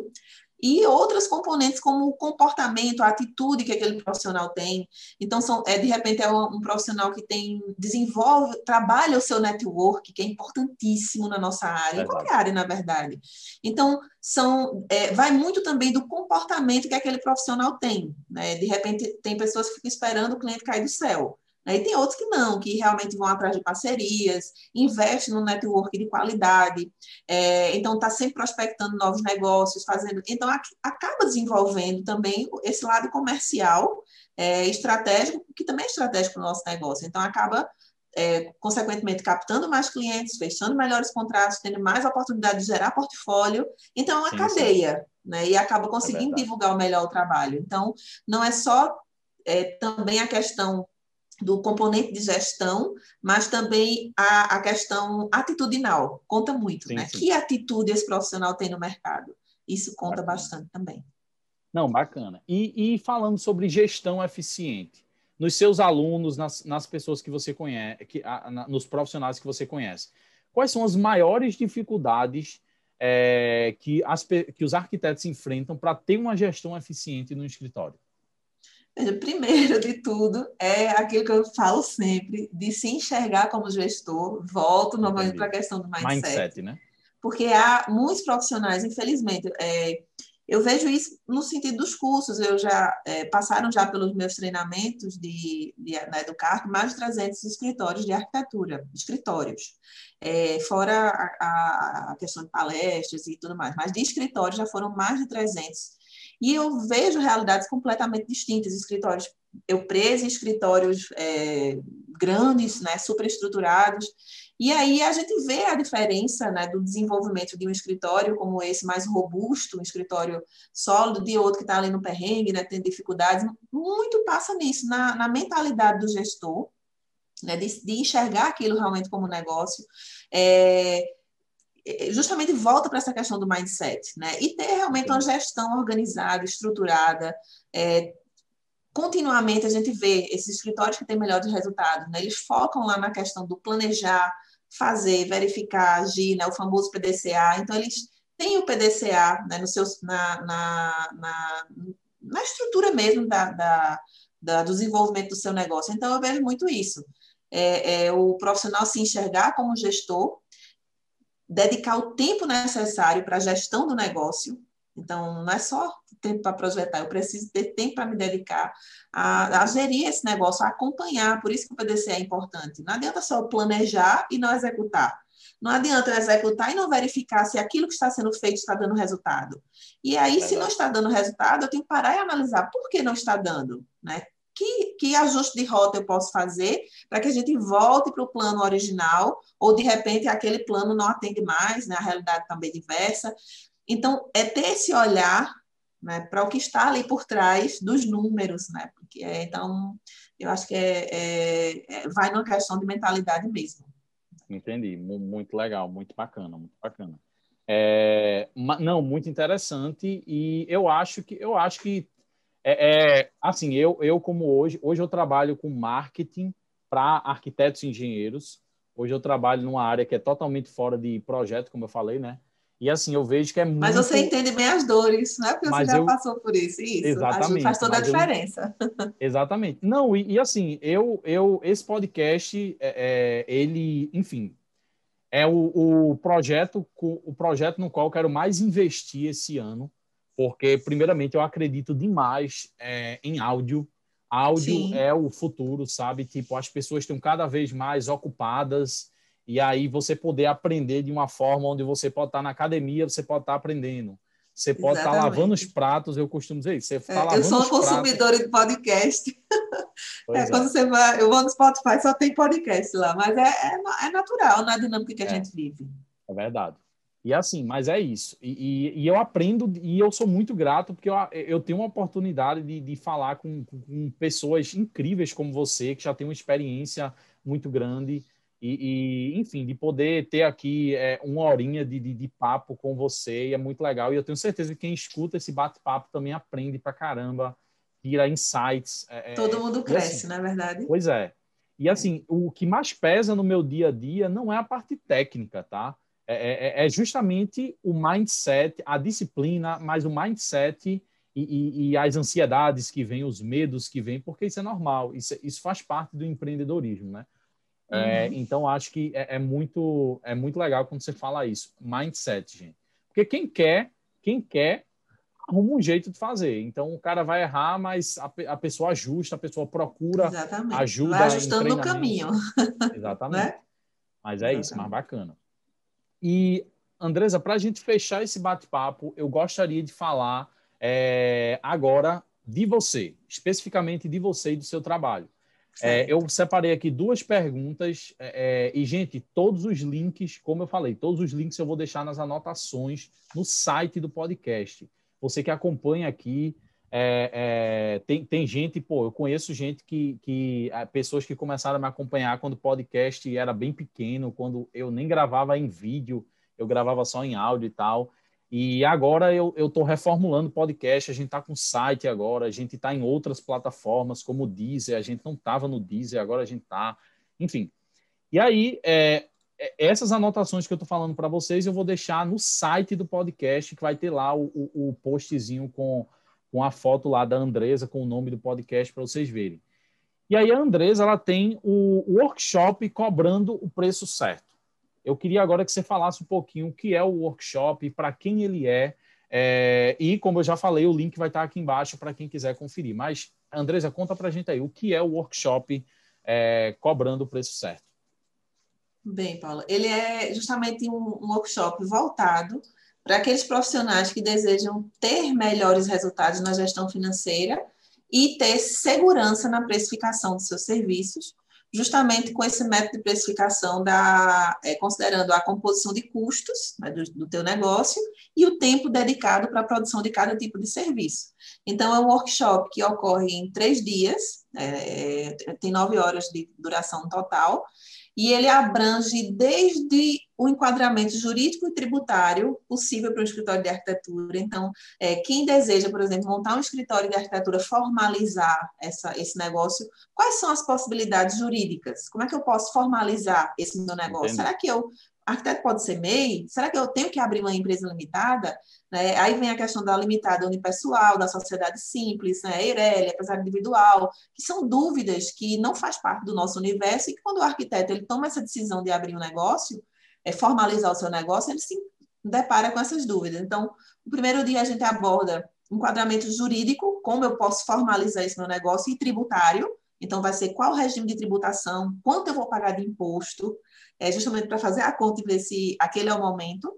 e outras componentes como o comportamento, a atitude que aquele profissional tem. Então, são, é, de repente, é um, um, profissional que tem, desenvolve, trabalha o seu network, que é importantíssimo na nossa área, em qualquer área, na verdade. Então, são, é, vai muito também do comportamento que aquele profissional tem. Né? De repente, tem pessoas que ficam esperando o cliente cair do céu. Né? E tem outros que não, que realmente vão atrás de parcerias, investem no network de qualidade, é, então está sempre prospectando novos negócios, fazendo. Então, acaba desenvolvendo também esse lado comercial é, estratégico, que também é estratégico para o nosso negócio. Então, acaba é, consequentemente, captando mais clientes, fechando melhores contratos, tendo mais oportunidade de gerar portfólio. Então, é uma sim, cadeia, sim. Né? E acaba conseguindo é divulgar o melhor o trabalho. Então, não é só é, também a questão do componente de gestão, mas também a, a questão atitudinal conta muito, sim, né? Sim. Que atitude esse profissional tem no mercado? Isso conta bacana. bastante também. Não, bacana. E, e, falando sobre gestão eficiente, nos seus alunos, nas, nas pessoas que você conhece, que, a, na, nos profissionais que você conhece, quais são as maiores dificuldades é, que, as, que os arquitetos enfrentam para ter uma gestão eficiente no escritório? Primeiro de tudo, é aquilo que eu falo sempre, de se enxergar como gestor, volto novamente para a questão do mindset. Mindset, né? Porque há muitos profissionais, infelizmente, é, eu vejo isso no sentido dos cursos, eu já é, passaram já pelos meus treinamentos de, de, na Educar mais de 300 escritórios de arquitetura, escritórios, é, fora a, a, questão de palestras e tudo mais, mas de escritórios já foram mais de 300 e eu vejo realidades completamente distintas, escritórios, eu preso escritórios é, grandes, né, superestruturados, e aí a gente vê a diferença né, do desenvolvimento de um escritório como esse, mais robusto, um escritório sólido, de outro que está ali no perrengue, né, tem dificuldades, muito passa nisso, na, na mentalidade do gestor, né, de, de, enxergar aquilo realmente como negócio, é, justamente volta para essa questão do mindset, né? E ter realmente uma gestão organizada, estruturada. É, continuamente a gente vê esses escritórios que têm melhores resultados, né? Eles focam lá na questão do planejar, fazer, verificar, agir, né? O famoso PDCA. Então, eles têm o PDCA né? no seu, na, na, na, na estrutura mesmo da, da, da, do desenvolvimento do seu negócio. Então, eu vejo muito isso. É, é, o profissional se enxergar como gestor, dedicar o tempo necessário para a gestão do negócio. Então, não é só tempo para projetar, eu preciso ter tempo para me dedicar a, a, gerir esse negócio, a acompanhar. Por isso que o PDC é importante. Não adianta só planejar e não executar. Não adianta eu executar e não verificar se aquilo que está sendo feito está dando resultado. E aí, é se não está dando resultado, eu tenho que parar e analisar por que não está dando, né? Que, que ajuste de rota eu posso fazer para que a gente volte para o plano original, ou de repente aquele plano não atende mais, né? a realidade também tá diversa. Então, é ter esse olhar né, para o que está ali por trás dos números, né? Porque é, então eu acho que é, é, é, vai numa questão de mentalidade mesmo. Entendi, muito legal, muito bacana, muito bacana. É, não, muito interessante e eu acho que eu acho que é, é, assim eu eu como hoje hoje eu trabalho com marketing para arquitetos e engenheiros. Hoje eu trabalho numa área que é totalmente fora de projeto, como eu falei, né? E assim, eu vejo que é muito. Mas você entende bem as dores, né? Porque mas você já eu... passou por isso. Isso Exatamente, faz toda a diferença. Eu... Exatamente. Não, e, e, assim, eu, eu, esse podcast, é, é, ele, enfim, é o, o, projeto, o projeto no qual eu quero mais investir esse ano, porque, primeiramente, eu acredito demais é, em áudio. Áudio Sim. é o futuro, sabe? Tipo, as pessoas estão cada vez mais ocupadas e aí você poder aprender de uma forma onde você pode estar na academia, você pode estar aprendendo. Você pode Exatamente. estar lavando os pratos, eu costumo dizer isso. Você é, eu sou uma consumidora de podcast. É, é, quando você vai, eu vou no Spotify, só tem podcast lá, mas é, é, é natural na dinâmica que a é. gente vive. É verdade. E assim, mas é isso. E, e, e, eu aprendo, e eu sou muito grato, porque eu, eu tenho uma oportunidade de, de falar com, com pessoas incríveis como você, que já tem uma experiência muito grande e, e, enfim, de poder ter aqui é, uma horinha de, de, de, papo com você, e é muito legal. E eu tenho certeza que quem escuta esse bate-papo também aprende pra caramba, tira insights. É, é Todo mundo cresce, assim, na é verdade. Pois é. E assim, o que mais pesa no meu dia a dia não é a parte técnica, tá? É, é, é justamente o mindset, a disciplina, mas o mindset e, e, e, as ansiedades que vêm, os medos que vêm, porque isso é normal, isso, isso faz parte do empreendedorismo, né? É, uhum. então, acho que é, é, muito, é muito legal quando você fala isso. Mindset, gente. Porque quem quer, quem quer, arruma um jeito de fazer. Então, o cara vai errar, mas a, a pessoa ajusta, a pessoa procura Exatamente. ajuda. Vai ajustando no caminho. Exatamente. né? Mas é Exatamente. isso, mais bacana. E, Andresa, para a gente fechar esse bate-papo, eu gostaria de falar é, agora de você, especificamente de você e do seu trabalho. É, eu separei aqui duas perguntas é, é, e, gente, todos os links, como eu falei, todos os links eu vou deixar nas anotações no site do podcast. Você que acompanha aqui, é, é tem, tem gente, pô, eu conheço gente que, que é, pessoas que começaram a me acompanhar quando o podcast era bem pequeno, quando eu nem gravava em vídeo, eu gravava só em áudio e tal. E agora eu estou reformulando o podcast, a gente está com site agora, a gente está em outras plataformas, como o Deezer, a gente não estava no Deezer, agora a gente está. Enfim. E aí, é, é essas anotações que eu estou falando para vocês, eu vou deixar no site do podcast, que vai ter lá o, o, o postzinho com, com a foto lá da Andresa, com o nome do podcast, para vocês verem. E aí a Andresa, ela tem o workshop cobrando o preço certo. Eu queria agora que você falasse um pouquinho o que é o workshop, para quem ele é, é, e como eu já falei, o link vai estar aqui embaixo para quem quiser conferir. Mas, Andresa, conta para a gente aí o que é o workshop é, cobrando o preço certo. Bem, Paula, ele é justamente um, um workshop voltado para aqueles profissionais que desejam ter melhores resultados na gestão financeira e ter segurança na precificação dos seus serviços justamente com esse método de precificação da, é, considerando a composição de custos né, do, do teu negócio e o tempo dedicado para a produção de cada tipo de serviço. Então, é um workshop que ocorre em três dias, é, tem nove horas de duração total, e ele abrange desde o enquadramento jurídico e tributário possível para o escritório de arquitetura. Então, é, quem deseja, por exemplo, montar um escritório de arquitetura, formalizar essa, esse negócio, quais são as possibilidades jurídicas? Como é que eu posso formalizar esse meu negócio? Entendi. Será que eu arquiteto pode ser MEI? Será que eu tenho que abrir uma empresa limitada? Né? Aí vem a questão da limitada unipessoal, da sociedade simples, né? EIRELI, empresário individual, que são dúvidas que não faz parte do nosso universo e que quando o arquiteto ele toma essa decisão de abrir um negócio, é, formalizar o seu negócio, ele se depara com essas dúvidas. Então, o primeiro dia a gente aborda enquadramento jurídico, como eu posso formalizar esse meu negócio, e tributário, Então, vai ser qual o regime de tributação, quanto eu vou pagar de imposto, é, justamente para fazer a conta e ver se aquele é o momento.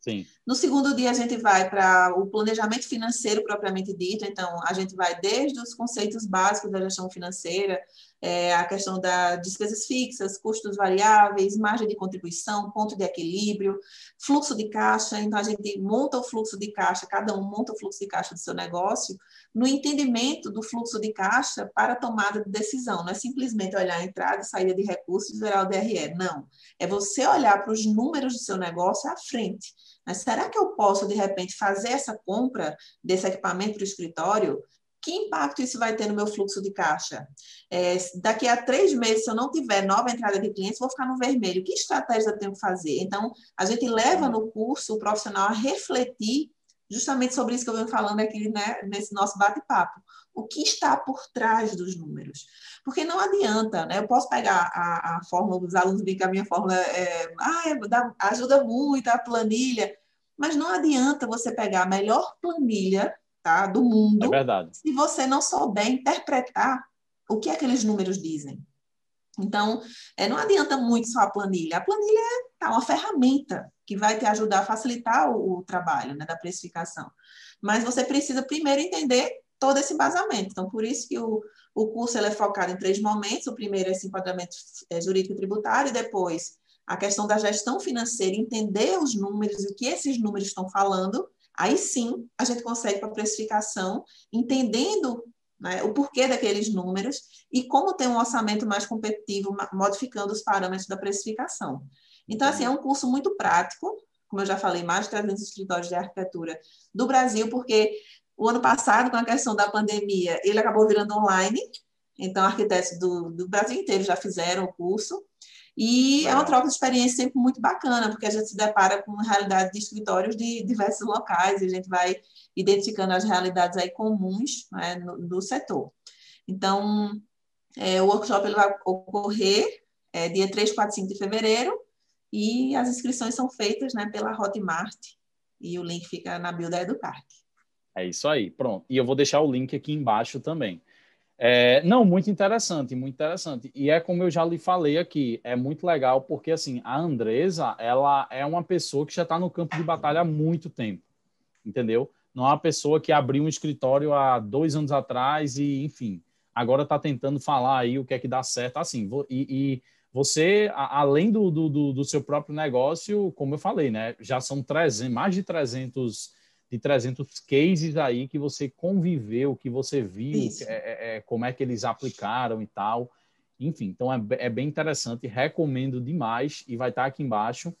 Sim. No segundo dia, a gente vai para o planejamento financeiro propriamente dito. Então, a gente vai desde os conceitos básicos da gestão financeira, é, a questão das despesas fixas, custos variáveis, margem de contribuição, ponto de equilíbrio, fluxo de caixa. Então, a gente monta o fluxo de caixa, cada um monta o fluxo de caixa do seu negócio, no entendimento do fluxo de caixa para tomada de decisão. Não é simplesmente olhar a entrada e saída de recursos e gerar o DRE. Não. É você olhar para os números do seu negócio à frente mas será que eu posso, de repente, fazer essa compra desse equipamento para o escritório? Que impacto isso vai ter no meu fluxo de caixa? É, daqui a três meses, se eu não tiver nova entrada de clientes, vou ficar no vermelho. Que estratégia eu tenho que fazer? Então, a gente leva no curso o profissional a refletir justamente sobre isso que eu venho falando aqui né, nesse nosso bate-papo. O que está por trás dos números? Porque não adianta, né? Eu posso pegar a, a fórmula dos alunos, bem que a minha fórmula é, ah, é, ajuda muito a planilha, mas não adianta você pegar a melhor planilha tá, do mundo é se você não souber interpretar o que aqueles números dizem. Então, é, não adianta muito só a planilha. A planilha é tá, uma ferramenta que vai te ajudar a facilitar o, o trabalho né, da precificação. Mas você precisa primeiro entender todo esse embasamento. Então, por isso que o, o curso é focado em três momentos. O primeiro é esse enquadramento é, jurídico e tributário, e depois a questão da gestão financeira, entender os números e o que esses números estão falando. Aí sim, a gente consegue para a precificação, entendendo né, o porquê daqueles números e como ter um orçamento mais competitivo, modificando os parâmetros da precificação. Então, assim, é um curso muito prático, como eu já falei, mais de 300 escritórios de arquitetura do Brasil, porque o ano passado, com a questão da pandemia, ele acabou virando online, então arquitetos do, do Brasil inteiro já fizeram o curso, e é uma troca de experiência sempre muito bacana, porque a gente se depara com a realidade de escritórios de diversos locais, e a gente vai identificando as realidades aí comuns né, no, do setor. Então, é, o workshop ele vai ocorrer é, dia 3, 4, 5 de fevereiro, e as inscrições são feitas né, pela Hotmart, e o link fica na bio da Educart. É isso aí, pronto. E eu vou deixar o link aqui embaixo também. É, não, muito interessante, muito interessante. E é como eu já lhe falei aqui, é muito legal porque assim a Andresa, ela é uma pessoa que já está no campo de batalha há muito tempo, entendeu? Não é uma pessoa que abriu um escritório há dois anos atrás e, enfim, agora está tentando falar aí o que é que dá certo, assim. E, e você, além do, do, do, seu próprio negócio, como eu falei, né, já são 300, mais de 300 de 300 cases aí que você conviveu, que você viu, é, é, é, como é que eles aplicaram e tal. Enfim, então é, é bem interessante, recomendo demais e vai estar aqui embaixo.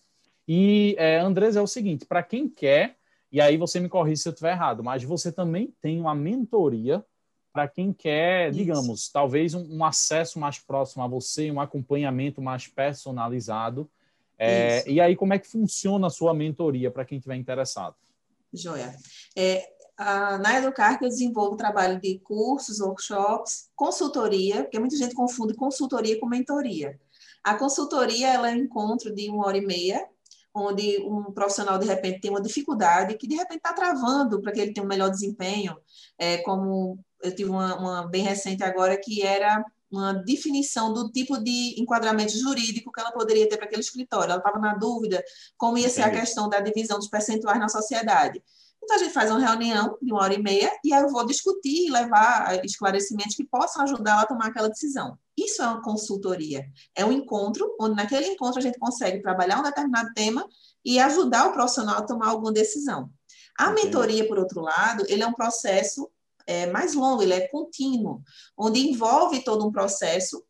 E, é, Andrés, é o seguinte, para quem quer, e aí você me corrige se eu estiver errado, mas você também tem uma mentoria para quem quer, Isso. digamos, talvez um, um, acesso mais próximo a você, um acompanhamento mais personalizado. É, e aí, como é que funciona a sua mentoria para quem estiver interessado? Joia. É, a, na Educar, eu desenvolvo trabalho de cursos, workshops, consultoria, porque muita gente confunde consultoria com mentoria. A consultoria ela é um encontro de uma hora e meia, onde um profissional, de repente, tem uma dificuldade que, de repente, está travando para que ele tenha um melhor desempenho, é, como eu tive uma, uma bem recente agora, que era uma definição do tipo de enquadramento jurídico que ela poderia ter para aquele escritório. Ela estava na dúvida como ia ser a questão da divisão dos percentuais na sociedade. Então, a gente faz uma reunião de uma hora e meia e eu vou discutir e levar esclarecimentos que possam ajudá-la a tomar aquela decisão. Isso é uma consultoria. É um encontro, onde naquele encontro a gente consegue trabalhar um determinado tema e ajudar o profissional a tomar alguma decisão. A mentoria, por outro lado, ele é um processo é mais longo, ele é contínuo, onde envolve todo um processo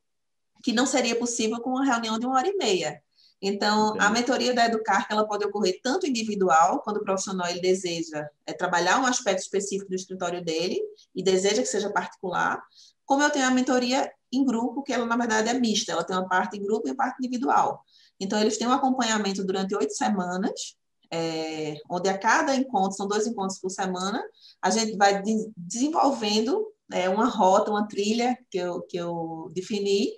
que não seria possível com uma reunião de uma hora e meia. Então, Entendi. a mentoria da Educar ela pode ocorrer tanto individual, quando o profissional ele deseja é, trabalhar um aspecto específico do escritório dele e deseja que seja particular, como eu tenho a mentoria em grupo, que ela, na verdade, é mista, ela tem uma parte em grupo e uma parte individual. Então, eles têm um acompanhamento durante oito semanas, é, onde a cada encontro, são dois encontros por semana, a gente vai de, desenvolvendo é, uma rota, uma trilha que eu, que eu defini,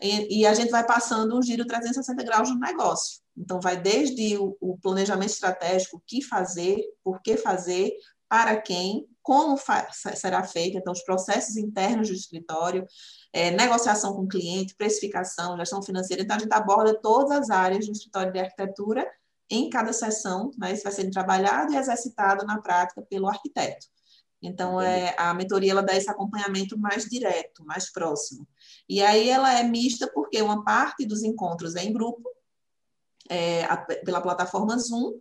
e, e, a gente vai passando um giro 360 graus no negócio. Então, vai desde o, o planejamento estratégico, o que fazer, por que fazer, para quem, como será feita, então, os processos internos do escritório, é, negociação com o cliente, precificação, gestão financeira. Então, a gente aborda todas as áreas do escritório de arquitetura em cada sessão, né? Isso vai sendo trabalhado e exercitado na prática pelo arquiteto. Então, é, a mentoria ela dá esse acompanhamento mais direto, mais próximo. E aí ela é mista porque uma parte dos encontros é em grupo, é, a, pela plataforma Zoom,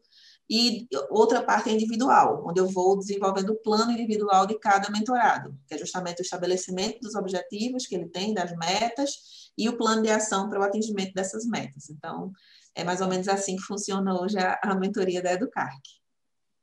e outra parte é individual, onde eu vou desenvolvendo o plano individual de cada mentorado, que é justamente o estabelecimento dos objetivos que ele tem, das metas, e o plano de ação para o atingimento dessas metas. Então, é mais ou menos assim que funciona hoje a, a mentoria da Educarc.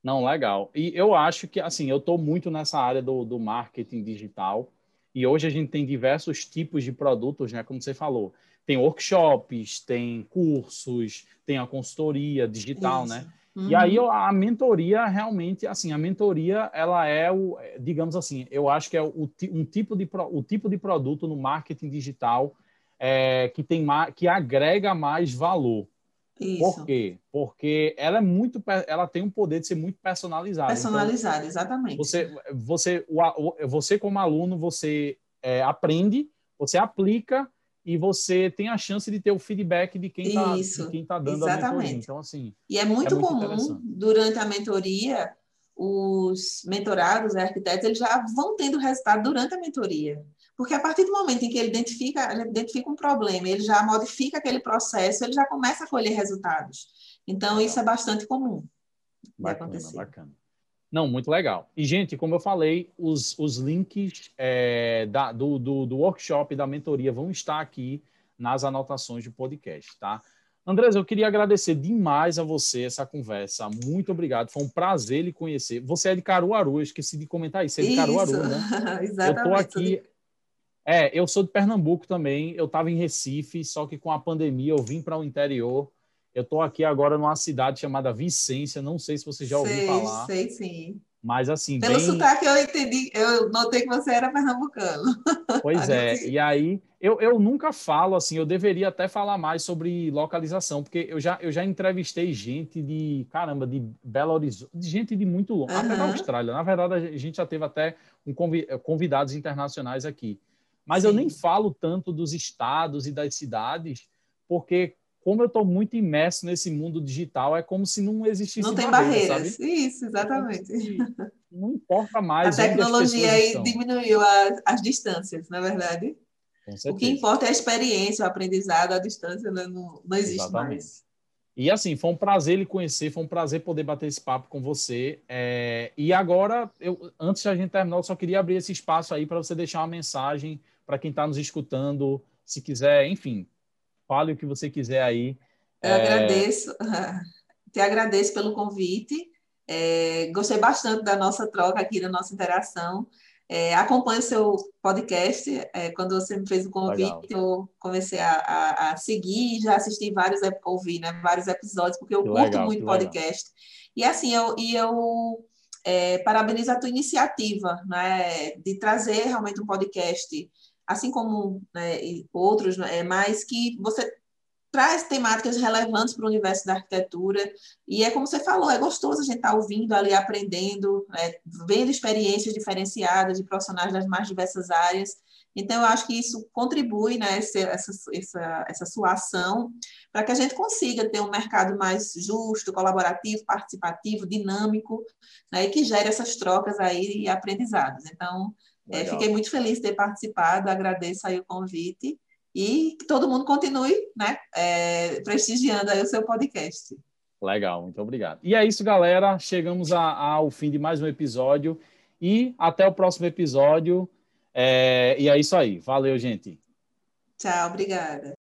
Não, legal. E eu acho que, assim, eu estou muito nessa área do, do marketing digital, e hoje a gente tem diversos tipos de produtos, né? Como você falou. Tem workshops, tem cursos, tem a consultoria digital, né? Isso. né? Uhum. E aí a mentoria realmente, assim, a mentoria ela é o, digamos assim, eu acho que é o, um tipo de o tipo de produto no marketing digital é, que tem que agrega mais valor. Isso. Por quê? Porque ela é muito, ela tem um poder de ser muito personalizada. Personalizada, então, exatamente. Você, você, o, você como aluno, você é, aprende, você aplica e você tem a chance de ter o feedback de quem está tá dando exatamente. a mentoria. Então, assim. E é muito, é muito comum, durante a mentoria, os mentorados, arquitetos, eles já vão tendo resultado durante a mentoria. Porque a partir do momento em que ele identifica, ele identifica um problema, ele já modifica aquele processo, ele já começa a colher resultados. Então, isso é bastante comum bacana, acontecer. Bacana. Não, muito legal. E, gente, como eu falei, os, os links é, da, do, do, do workshop da mentoria vão estar aqui nas anotações do podcast, tá? Andrés, eu queria agradecer demais a você essa conversa. Muito obrigado. Foi um prazer lhe conhecer. Você é de Caruaru, eu esqueci de comentar isso. Você é de isso. Caruaru, né? Exatamente. Eu tô aqui. É, eu sou de Pernambuco também. Eu estava em Recife, só que com a pandemia eu vim para o interior. Eu estou aqui agora numa cidade chamada Vicência, não sei se você já ouviu sei, falar. Sei, sim. Mas assim. Pelo bem... sotaque eu entendi, eu notei que você era pernambucano. Pois é, e aí eu, eu nunca falo assim, eu deveria até falar mais sobre localização, porque eu já, eu já entrevistei gente de, caramba, de Belo Horizonte, de gente de muito longe, uhum. até da Austrália. Na verdade, a gente já teve até um convidados internacionais aqui. Mas Sim. eu nem falo tanto dos estados e das cidades, porque como eu estou muito imerso nesse mundo digital, é como se não existisse Não tem barreiras. Sabe? Isso, exatamente. Não importa mais. A tecnologia aí diminuiu a, as distâncias, na é verdade. O que importa é a experiência, o aprendizado, a distância né? não, não existe exatamente. mais. E assim, foi um prazer lhe conhecer, foi um prazer poder bater esse papo com você. É... E agora, eu, antes de a gente terminar, eu só queria abrir esse espaço aí para você deixar uma mensagem para quem está nos escutando, se quiser, enfim, Fale o que você quiser aí. Eu é... agradeço, te agradeço pelo convite. É, gostei bastante da nossa troca aqui, da nossa interação. É, acompanho o seu podcast. É, quando você me fez o convite, Legal. eu comecei a, a, a, seguir, já assisti vários, ouvi né, vários episódios, porque eu que curto legal, muito podcast. Legal. E assim, eu, e eu é, parabenizo a tua iniciativa né, de trazer realmente um podcast assim como né, outros, é, mas que você traz temáticas relevantes para o universo da arquitetura, e é como você falou, é gostoso a gente estar tá ouvindo ali, aprendendo, é, vendo experiências diferenciadas de profissionais das mais diversas áreas, então eu acho que isso contribui, né, essa, essa, essa sua ação, para que a gente consiga ter um mercado mais justo, colaborativo, participativo, dinâmico, né, e que gere essas trocas aí e aprendizados. Então, é, fiquei muito feliz de ter participado, agradeço aí o convite e que todo mundo continue né, é, prestigiando aí o seu podcast. Legal, muito obrigado. E é isso, galera. Chegamos a, ao fim de mais um episódio e até o próximo episódio. É, e é isso aí. Valeu, gente. Tchau, obrigada.